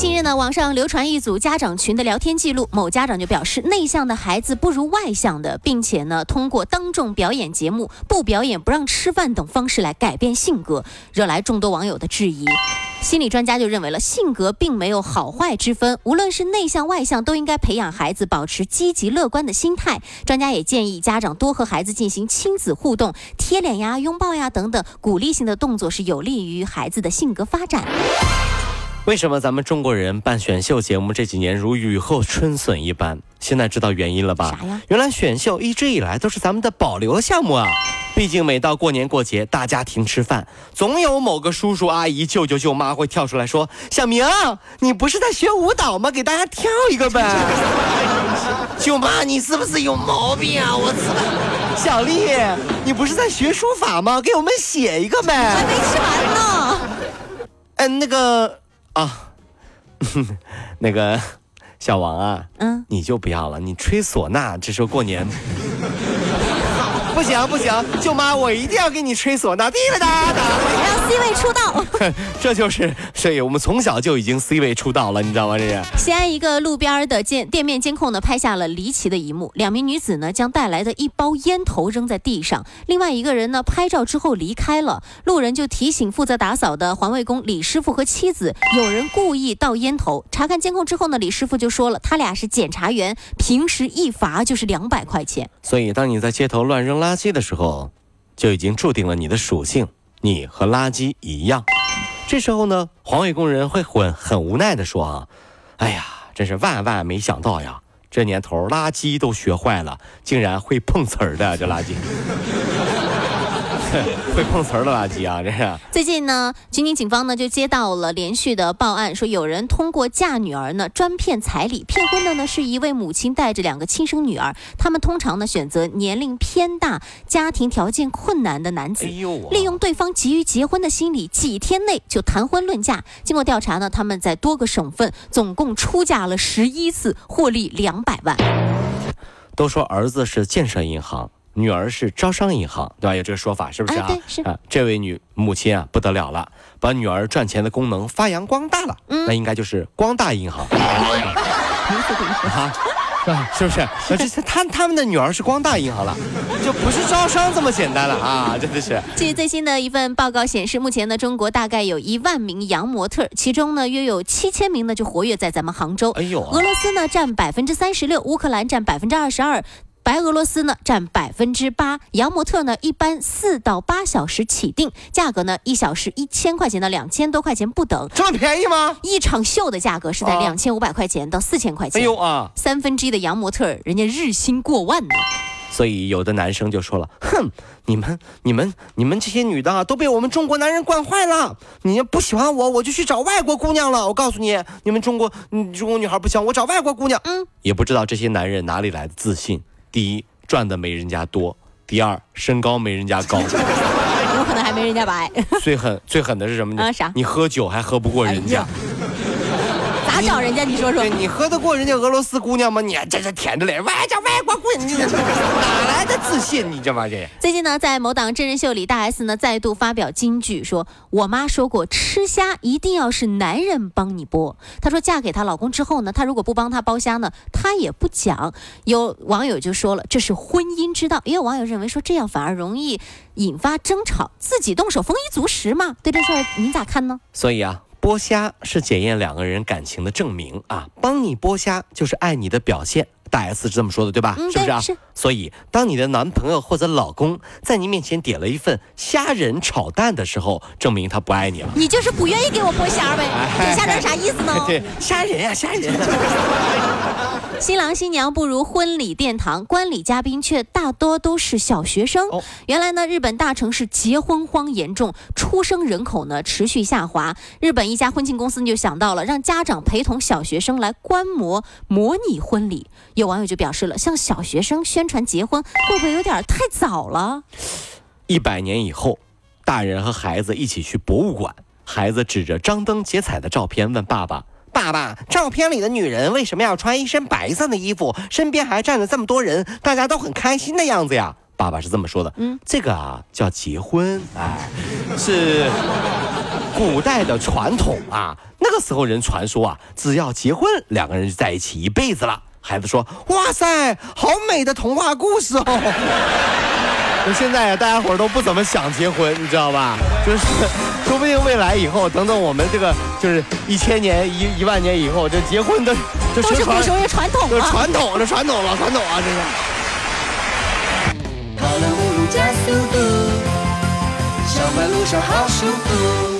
近日呢，网上流传一组家长群的聊天记录，某家长就表示，内向的孩子不如外向的，并且呢，通过当众表演节目、不表演不让吃饭等方式来改变性格，惹来众多网友的质疑。心理专家就认为了，性格并没有好坏之分，无论是内向外向，都应该培养孩子保持积极乐观的心态。专家也建议家长多和孩子进行亲子互动，贴脸呀、拥抱呀等等鼓励性的动作，是有利于孩子的性格发展。为什么咱们中国人办选秀节目这几年如雨后春笋一般？现在知道原因了吧？啥呀？原来选秀一直以来都是咱们的保留项目啊！毕竟每到过年过节，大家庭吃饭，总有某个叔叔阿姨、舅舅舅妈会跳出来说：“小明，你不是在学舞蹈吗？给大家跳一个呗！” 舅妈，你是不是有毛病啊？我操！小丽，你不是在学书法吗？给我们写一个呗！还没吃完呢。嗯，那个啊，那个小王啊，嗯，你就不要了，你吹唢呐，这时候过年。不行不行，舅妈，我一定要给你吹唢呐，滴答答答。让 C 位出道。这就是，所以我们从小就已经 C 位出道了，你知道吗？这是。西安一个路边的监店面监控呢，拍下了离奇的一幕：两名女子呢将带来的一包烟头扔在地上，另外一个人呢拍照之后离开了。路人就提醒负责打扫的环卫工李师傅和妻子，有人故意倒烟头。查看监控之后呢，李师傅就说了，他俩是检查员，平时一罚就是两百块钱。所以，当你在街头乱扔垃垃圾的时候，就已经注定了你的属性，你和垃圾一样。这时候呢，环卫工人会很很无奈的说啊，哎呀，真是万万没想到呀，这年头垃圾都学坏了，竟然会碰瓷儿的这垃圾。会碰瓷儿的垃圾啊！这是最近呢，吉林警方呢就接到了连续的报案，说有人通过嫁女儿呢专骗彩礼，骗婚的呢是一位母亲带着两个亲生女儿，他们通常呢选择年龄偏大、家庭条件困难的男子，利用对方急于结婚的心理，几天内就谈婚论嫁。经过调查呢，他们在多个省份总共出嫁了十一次，获利两百万。都说儿子是建设银行，女儿是招商银行，对吧？有这个说法，是不是啊？啊啊，这位女母亲啊，不得了了，把女儿赚钱的功能发扬光大了。嗯那应该就是光大银行 啊，是不是？啊这是他他们的女儿是光大银行了，就不是招商这么简单了啊！真的是。据最新的一份报告显示，目前呢，中国大概有一万名洋模特，其中呢，约有七千名呢就活跃在咱们杭州。哎呦啊俄罗斯呢占百分之三十六，乌克兰占百分之二十二。白俄罗斯呢占百分之八，洋模特呢一般四到八小时起订，价格呢一小时一千块钱到两千多块钱不等，这么便宜吗？一场秀的价格是在啊两千五百块钱到四千块钱哎钱。呦啊！三分之一的洋模特，人家日薪过万呢。所以有的男生就说了：“哼，你们、你们、你们这些女的啊，都被我们中国男人惯坏了。你要不喜欢我，我就去找外国姑娘了。我告诉你，你们中国、嗯中国女孩不喜欢我，找外国姑娘。嗯，也不知道这些男人哪里来的自信。第一，赚的没人家多；第二，身高没人家高。有可能还没人家白。最狠、最狠的是什么呢？啊啥你喝酒还喝不过人家。找人家？你说说。你喝得过人家俄罗斯姑娘吗？你这这舔着脸，外叫外国姑娘，你哪来的自信？你这玩意儿。最近呢，在某档真人秀里，大 S 呢再度发表金句，说：“我妈说过，吃虾一定要是男人帮你剥。”她说，嫁给她老公之后呢，她如果不帮她剥虾呢，她也不讲。有网友就说了，这是婚姻之道。也有网友认为说，这样反而容易引发争吵，自己动手丰衣足食嘛。对这事儿您咋看呢？所以啊，剥虾是检验两个人感情的证明啊，帮你剥虾就是爱你的表现。大 S 是这么说的，对吧？嗯是不是啊？是所以，当你的男朋友或者老公在你面前点了一份虾仁炒蛋的时候，证明他不爱你了。你就是不愿意给我剥虾呗？哎这虾仁啥意思呢？对，虾仁呀、虾仁、新郎新娘步入婚礼殿堂，观礼嘉宾却大多都是小学生。哦原来呢，日本大城市结婚荒严重，出生人口呢持续下滑。日本一家婚庆公司就想到了让家长陪同小学生来观摩模拟婚礼。有网友就表示了，向小学生宣传结婚会不会有点太早了？一百年以后，大人和孩子一起去博物馆，孩子指着张灯结彩的照片问爸爸：“爸爸，照片里的女人为什么要穿一身白色的衣服？身边还站着这么多人，大家都很开心的样子呀？”爸爸是这么说的：“嗯，这个啊叫结婚，哎，是古代的传统啊。那个时候人传说啊，只要结婚，两个人就在一起一辈子了。”孩子说：“哇塞，好美的童话故事哦！” 那现在啊，大家伙都不怎么想结婚，你知道吧？就是，说不定未来以后，等等我们这个就是一千年、一一万年以后，这结婚都这都是不属于传统这了。传统，这传统，老传统啊，这是。跑了五路加速度，上班路上好舒服。